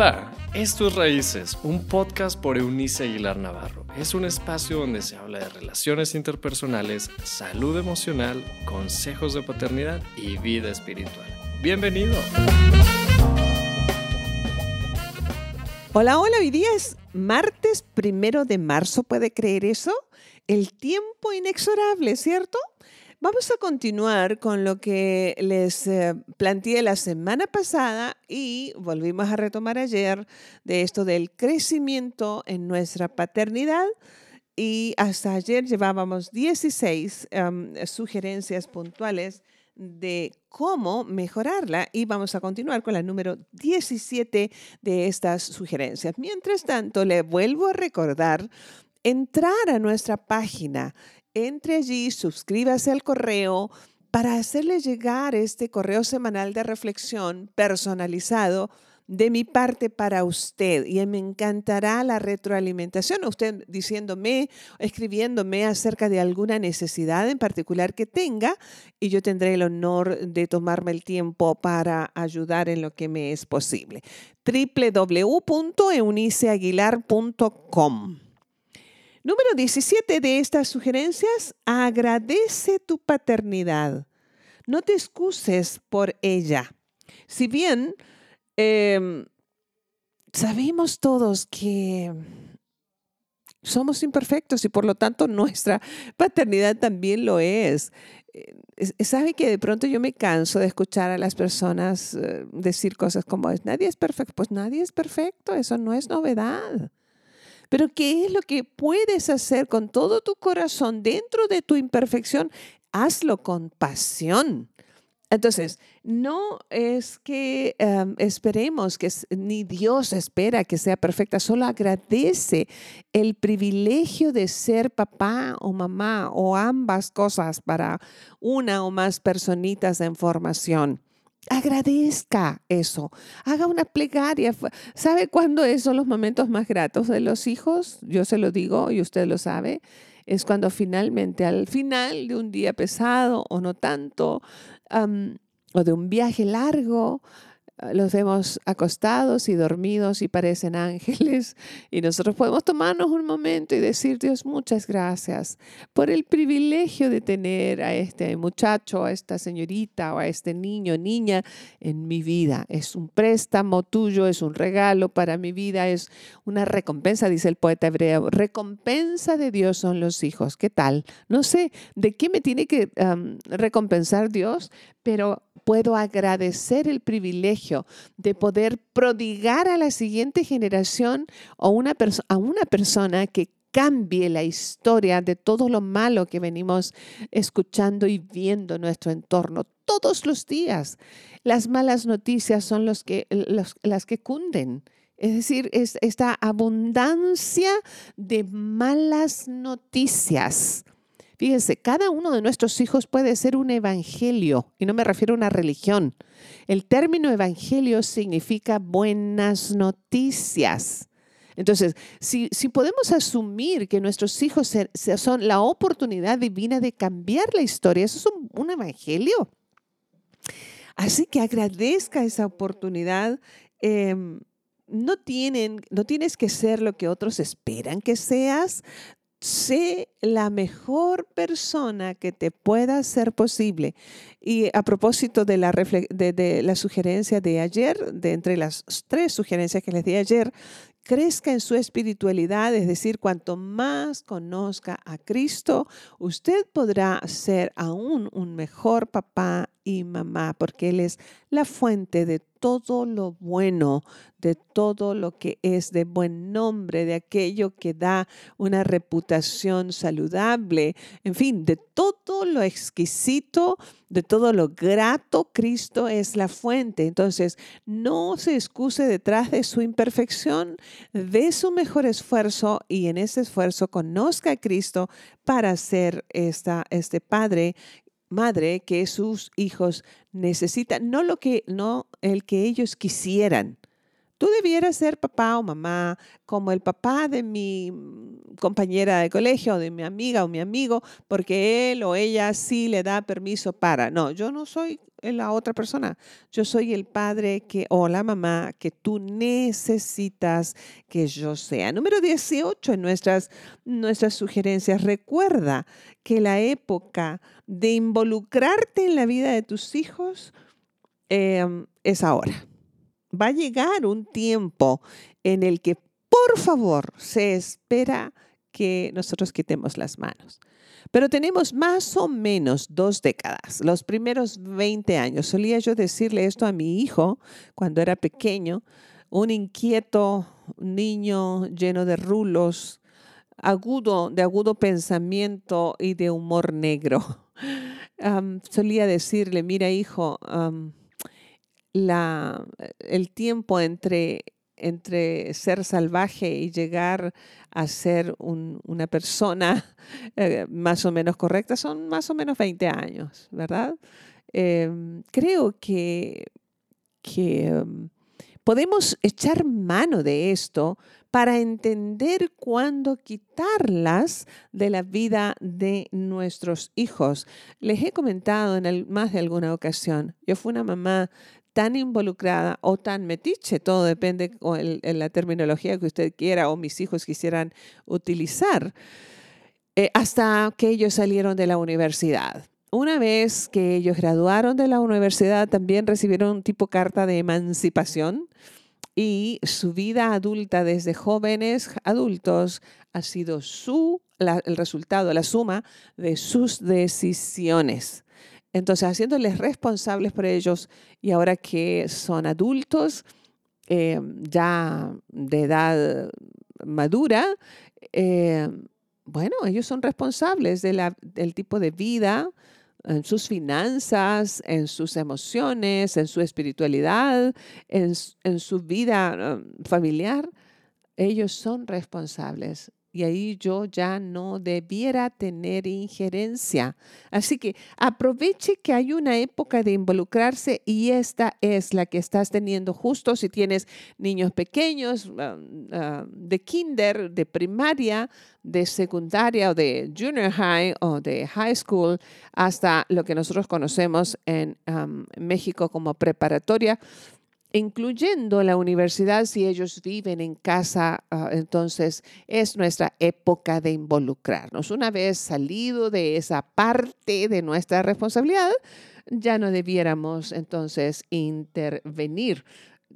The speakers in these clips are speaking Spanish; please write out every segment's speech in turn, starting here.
Hola, esto es Raíces, un podcast por Eunice Aguilar Navarro. Es un espacio donde se habla de relaciones interpersonales, salud emocional, consejos de paternidad y vida espiritual. Bienvenido. Hola, hola, hoy día es martes primero de marzo, ¿puede creer eso? El tiempo inexorable, ¿cierto? Vamos a continuar con lo que les eh, planteé la semana pasada y volvimos a retomar ayer de esto del crecimiento en nuestra paternidad. Y hasta ayer llevábamos 16 sugerencias puntuales de cómo mejorarla y vamos a continuar con la número 17 de estas sugerencias. Mientras tanto, le vuelvo a recordar entrar a nuestra página entre allí, suscríbase al correo para hacerle llegar este correo semanal de reflexión personalizado de mi parte para usted y me encantará la retroalimentación, usted diciéndome, escribiéndome acerca de alguna necesidad en particular que tenga y yo tendré el honor de tomarme el tiempo para ayudar en lo que me es posible. www.euniceaguilar.com Número 17 de estas sugerencias, agradece tu paternidad. No te excuses por ella. Si bien em, sabemos todos que somos imperfectos y por lo tanto nuestra paternidad también lo es. Eh, ¿Sabe que de pronto yo me canso de escuchar a las personas eh, decir cosas como, nadie es perfecto? Pues nadie es perfecto, eso no es novedad. Pero ¿qué es lo que puedes hacer con todo tu corazón dentro de tu imperfección? Hazlo con pasión. Entonces, no es que em, esperemos que ni Dios espera que sea perfecta, solo agradece el privilegio de ser papá o mamá o ambas cosas para una o más personitas en formación. Agradezca eso, haga una plegaria. ¿Sabe cuándo son los momentos más gratos de los hijos? Yo se lo digo y usted lo sabe. Es cuando finalmente, al final de un día pesado o no tanto, o de un viaje largo, los vemos acostados y dormidos y parecen ángeles. Y nosotros podemos tomarnos un momento y decir, Dios, muchas gracias por el privilegio de tener a este muchacho, a esta señorita o a este niño, niña en mi vida. Es un préstamo tuyo, es un regalo para mi vida, es una recompensa, dice el poeta hebreo. Recompensa de Dios son los hijos. ¿Qué tal? No sé de qué me tiene que recompensar Dios, pero puedo agradecer el privilegio de poder prodigar a la siguiente generación o a una persona que cambie la historia de todo lo malo que venimos escuchando y viendo en nuestro entorno todos los días. Las malas noticias son que, las que cunden. Es decir, es esta abundancia de malas noticias Fíjense, cada uno de nuestros hijos puede ser un evangelio, y no me refiero a una religión. El término evangelio significa buenas noticias. Entonces, si, podemos asumir que nuestros hijos son la oportunidad divina de cambiar la historia, eso es un, evangelio. Así que agradezca esa oportunidad. Em, no, tienen, no tienes que ser lo que otros esperan que seas sé la mejor persona que te pueda ser posible. Y a propósito de la, sugerencia de ayer, de entre las tres sugerencias que les di ayer, crezca en su espiritualidad, es decir, cuanto más conozca a Cristo, usted podrá ser aún un mejor papá y mamá, porque Él es la fuente de todo lo bueno, de todo lo que es de buen nombre, de aquello que da una reputación saludable, en fin, de todo lo exquisito, de todo lo grato, Cristo es la fuente. Entonces, no se excuse detrás de su imperfección, de su mejor esfuerzo y en ese esfuerzo conozca a Cristo para ser esta, este Padre madre que sus hijos necesitan, no lo que no el que ellos quisieran, Tú debieras ser papá o mamá como el papá de mi compañera de colegio, de mi amiga o mi amigo, porque él o ella sí le da permiso para. No, yo no soy la otra persona. Yo soy el padre que o la mamá que tú necesitas que yo sea. Número 18 en nuestras, nuestras sugerencias. Recuerda que la época de involucrarte en la vida de tus hijos em, es ahora. Va a llegar un tiempo en el que, por favor, se espera que nosotros quitemos las manos. Pero tenemos más o menos dos décadas, los primeros 20 años. Solía yo decirle esto a mi hijo cuando era pequeño, un inquieto niño lleno de rulos, agudo, de agudo pensamiento y de humor negro. solía decirle, mira hijo, la, el tiempo entre entre ser salvaje y llegar a ser una persona eh, más o menos correcta son más o menos 20 años, ¿verdad? Em, creo que, que em, podemos echar mano de esto para entender cuándo quitarlas de la vida de nuestros hijos. Les he comentado en más de alguna ocasión, yo fui una mamá tan involucrada o tan metiche, todo depende de la terminología que usted quiera o mis hijos quisieran utilizar, eh, hasta que ellos salieron de la universidad. Una vez que ellos graduaron de la universidad, también recibieron un tipo carta de emancipación y su vida adulta desde jóvenes adultos ha sido su, el resultado, la suma de sus decisiones. Entonces, haciéndoles responsables por ellos y ahora que son adultos, eh, ya de edad madura, eh, bueno, ellos son responsables del tipo de vida, en sus finanzas, en sus emociones, en su espiritualidad, en, su vida um, familiar. Ellos son responsables y ahí yo ya no debiera tener injerencia. Así que aproveche que hay una época de involucrarse y esta es la que estás teniendo justo si tienes niños pequeños ah, ah, de kinder, de primaria, de secundaria o de junior high o de high school hasta lo que nosotros conocemos en México como preparatoria incluyendo la universidad, si ellos viven en casa, ah, entonces es nuestra época de involucrarnos. Una vez salido de esa parte de nuestra responsabilidad, ya no debiéramos entonces intervenir.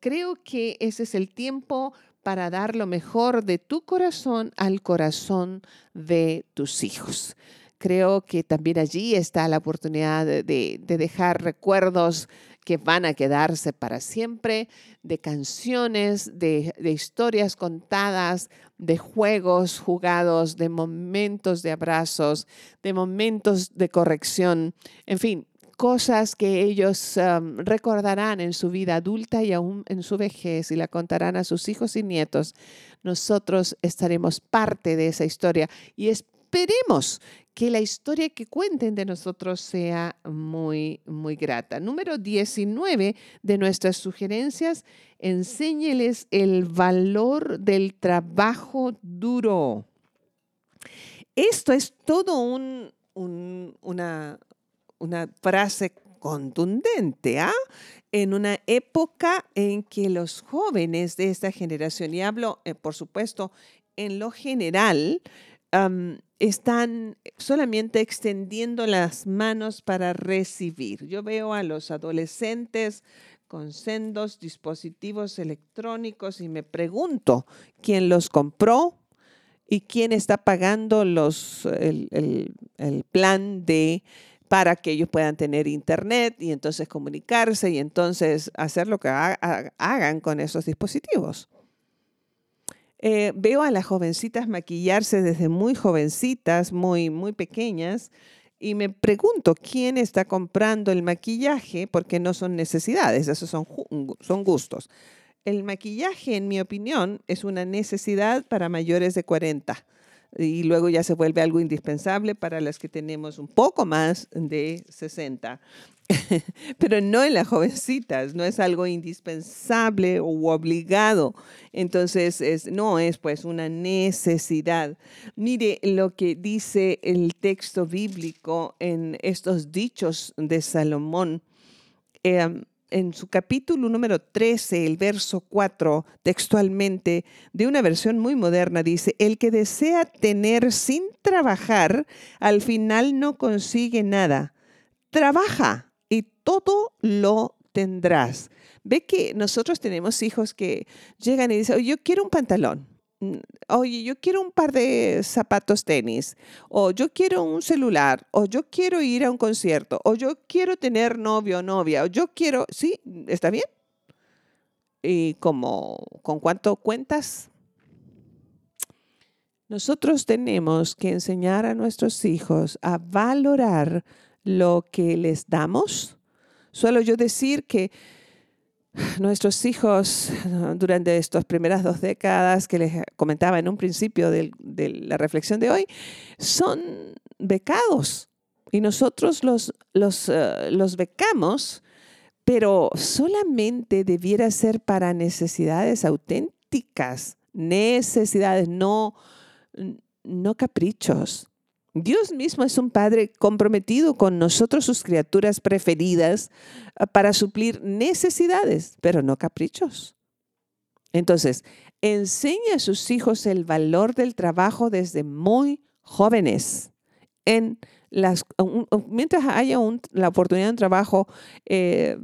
Creo que ese es el tiempo para dar lo mejor de tu corazón al corazón de tus hijos creo que también allí está la oportunidad de, dejar recuerdos que van a quedarse para siempre, de canciones, de, historias contadas, de juegos jugados, de momentos de abrazos, de momentos de corrección, en fin, cosas que ellos um, recordarán en su vida adulta y aún en su vejez y la contarán a sus hijos y nietos. Nosotros estaremos parte de esa historia y esperemos que la historia que cuenten de nosotros sea muy, muy grata. Número 19 de nuestras sugerencias, enséñeles el valor del trabajo duro. Esto es todo un, una, una frase contundente, ¿ah? En una época en que los jóvenes de esta generación, y hablo, eh, por supuesto, en lo general, están solamente extendiendo las manos para recibir. Yo veo a los adolescentes con sendos dispositivos electrónicos y me pregunto quién los compró y quién está pagando los, el, plan de para que ellos puedan tener internet y entonces comunicarse y entonces hacer lo que hagan con esos dispositivos. Eh, veo a las jovencitas maquillarse desde muy jovencitas, muy, muy pequeñas, y me pregunto quién está comprando el maquillaje, porque no son necesidades, esos son, son gustos. El maquillaje, en mi opinión, es una necesidad para mayores de 40. Y luego ya se vuelve algo indispensable para las que tenemos un poco más de 60. Pero no en las jovencitas, no es algo indispensable o obligado. Entonces, es, no es pues una necesidad. Mire lo que dice el texto bíblico en estos dichos de Salomón. Em, en su capítulo número 13, el verso 4, textualmente, de una versión muy moderna, dice, el que desea tener sin trabajar, al final no consigue nada. Trabaja y todo lo tendrás. Ve que nosotros tenemos hijos que llegan y dicen, yo quiero un pantalón. Oye, yo quiero un par de zapatos tenis, o yo quiero un celular, o yo quiero ir a un concierto, o yo quiero tener novio o novia, o yo quiero, sí, está bien. ¿Y como, con cuánto cuentas? Nosotros tenemos que enseñar a nuestros hijos a valorar lo que les damos. Suelo yo decir que nuestros hijos durante estas primeras dos décadas que les comentaba en un principio de, la reflexión de hoy, son becados y nosotros los, los, eh, los becamos, pero solamente debiera ser para necesidades auténticas, necesidades, no, no caprichos. Dios mismo es un Padre comprometido con nosotros, sus criaturas preferidas, ah, para suplir necesidades, pero no caprichos. Entonces, enseña a sus hijos el valor del trabajo desde muy jóvenes. En las, mientras haya la oportunidad de un trabajo eh,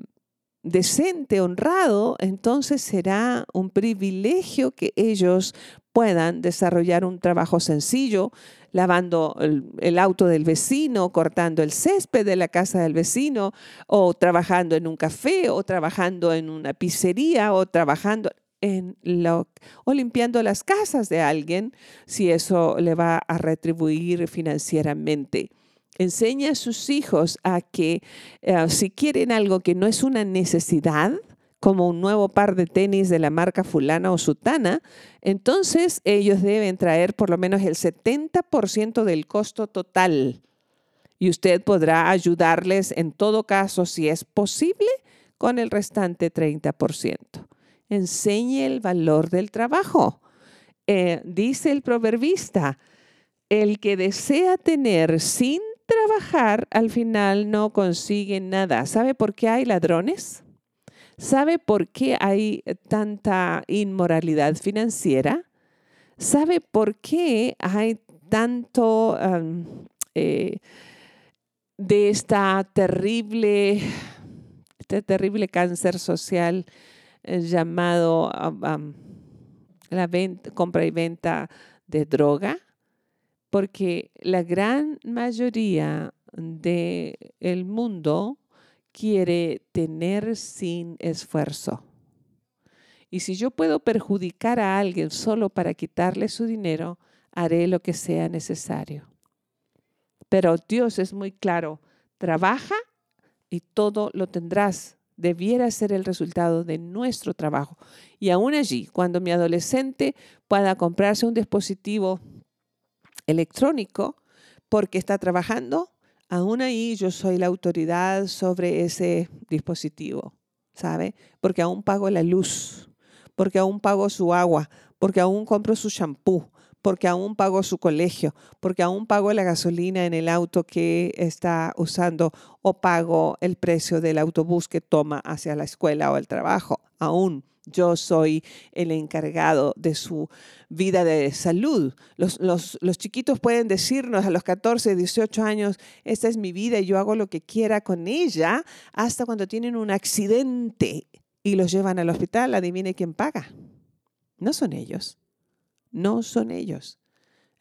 decente, honrado, entonces será un privilegio que ellos puedan desarrollar un trabajo sencillo, lavando el, auto del vecino, cortando el césped de la casa del vecino, o trabajando en un café, o trabajando en una pizzería, o trabajando en lo, o limpiando las casas de alguien, si eso le va a retribuir financieramente. Enseña a sus hijos a que eh, si quieren algo que no es una necesidad, como un nuevo par de tenis de la marca fulana o sutana, entonces ellos deben traer por lo menos el 70% del costo total. Y usted podrá ayudarles en todo caso, si es posible, con el restante 30%. Enseñe el valor del trabajo. Eh, dice el proverbista, el que desea tener sin trabajar, al final no consigue nada. ¿Sabe por qué hay ladrones? ¿Sabe por qué hay tanta inmoralidad financiera? ¿Sabe por qué hay tanto eh, de esta terrible, este terrible cáncer social eh, llamado la compra y venta de droga? Porque la gran mayoría del mundo quiere tener sin esfuerzo. Y si yo puedo perjudicar a alguien solo para quitarle su dinero, haré lo que sea necesario. Pero Dios es muy claro, trabaja y todo lo tendrás. Debiera ser el resultado de nuestro trabajo. Y aún allí, cuando mi adolescente pueda comprarse un dispositivo electrónico porque está trabajando, aún ahí yo soy la autoridad sobre ese dispositivo, ¿sabe? Porque aún pago la luz, porque aún pago su agua, porque aún compro su shampoo, porque aún pago su colegio, porque aún pago la gasolina en el auto que está usando o pago el precio del autobús que toma hacia la escuela o el trabajo, aún yo soy el encargado de su vida de salud. Los, chiquitos pueden decirnos a los 14, 18 años, esta es mi vida y yo hago lo que quiera con ella, hasta cuando tienen un accidente y los llevan al hospital, adivine quién paga. No son ellos, no son ellos.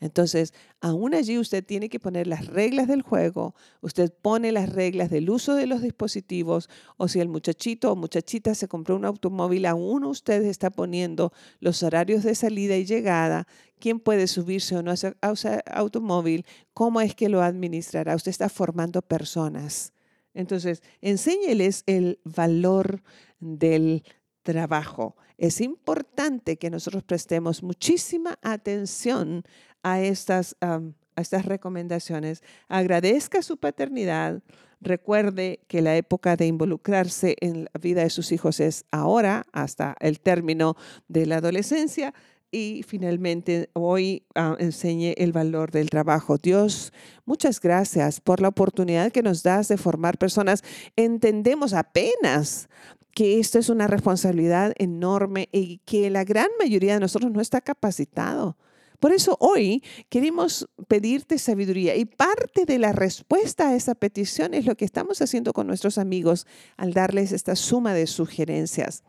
Entonces, aún allí usted tiene que poner las reglas del juego, usted pone las reglas del uso de los dispositivos, o si el muchachito o muchachita se compró un automóvil, aún usted está poniendo los horarios de salida y llegada, quién puede subirse o no a ese automóvil, cómo es que lo administrará. Usted está formando personas. Entonces, enséñeles el valor del trabajo. Es importante que nosotros prestemos muchísima atención a estas, a estas recomendaciones, agradezca su paternidad, recuerde que la época de involucrarse en la vida de sus hijos es ahora, hasta el término de la adolescencia, y finalmente hoy ah, enseñe el valor del trabajo. Dios, muchas gracias por la oportunidad que nos das de formar personas. Entendemos apenas que esto es una responsabilidad enorme y que la gran mayoría de nosotros no está capacitado. Por eso hoy queremos pedirte sabiduría y parte de la respuesta a esa petición es lo que estamos haciendo con nuestros amigos al darles esta suma de sugerencias.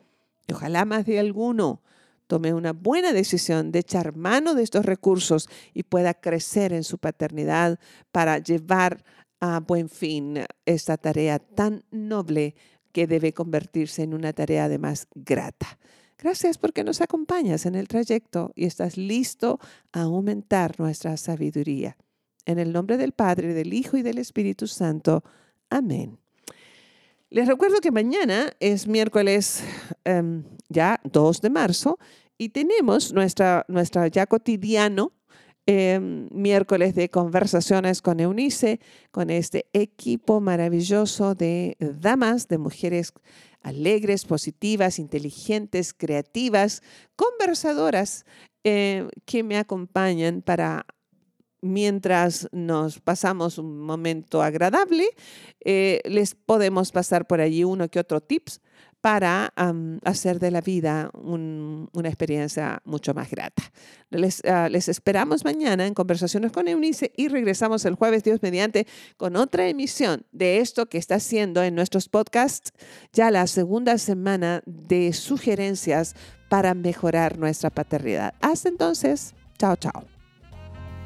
ojalá más de alguno tome una buena decisión de echar mano de estos recursos y pueda crecer en su paternidad para llevar a buen fin esta tarea tan noble que debe convertirse en una tarea además grata. Gracias porque nos acompañas en el trayecto y estás listo a aumentar nuestra sabiduría. En el nombre del Padre, del Hijo y del Espíritu Santo. Amén. Les recuerdo que mañana es miércoles em, ya 2 de marzo y tenemos nuestra, ya cotidiano em, miércoles de conversaciones con Eunice, con este equipo maravilloso de damas, de mujeres alegres, positivas, inteligentes, creativas, conversadoras eh, que me acompañan para mientras nos pasamos un momento agradable, eh, les podemos pasar por allí uno que otro tips para hacer de la vida una experiencia mucho más grata. Les, ah, les, esperamos mañana en Conversaciones con Eunice y regresamos el jueves, Dios mediante, con otra emisión de esto que está haciendo en nuestros podcasts, ya la segunda semana de sugerencias para mejorar nuestra paternidad. Hasta entonces, chao, chao.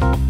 you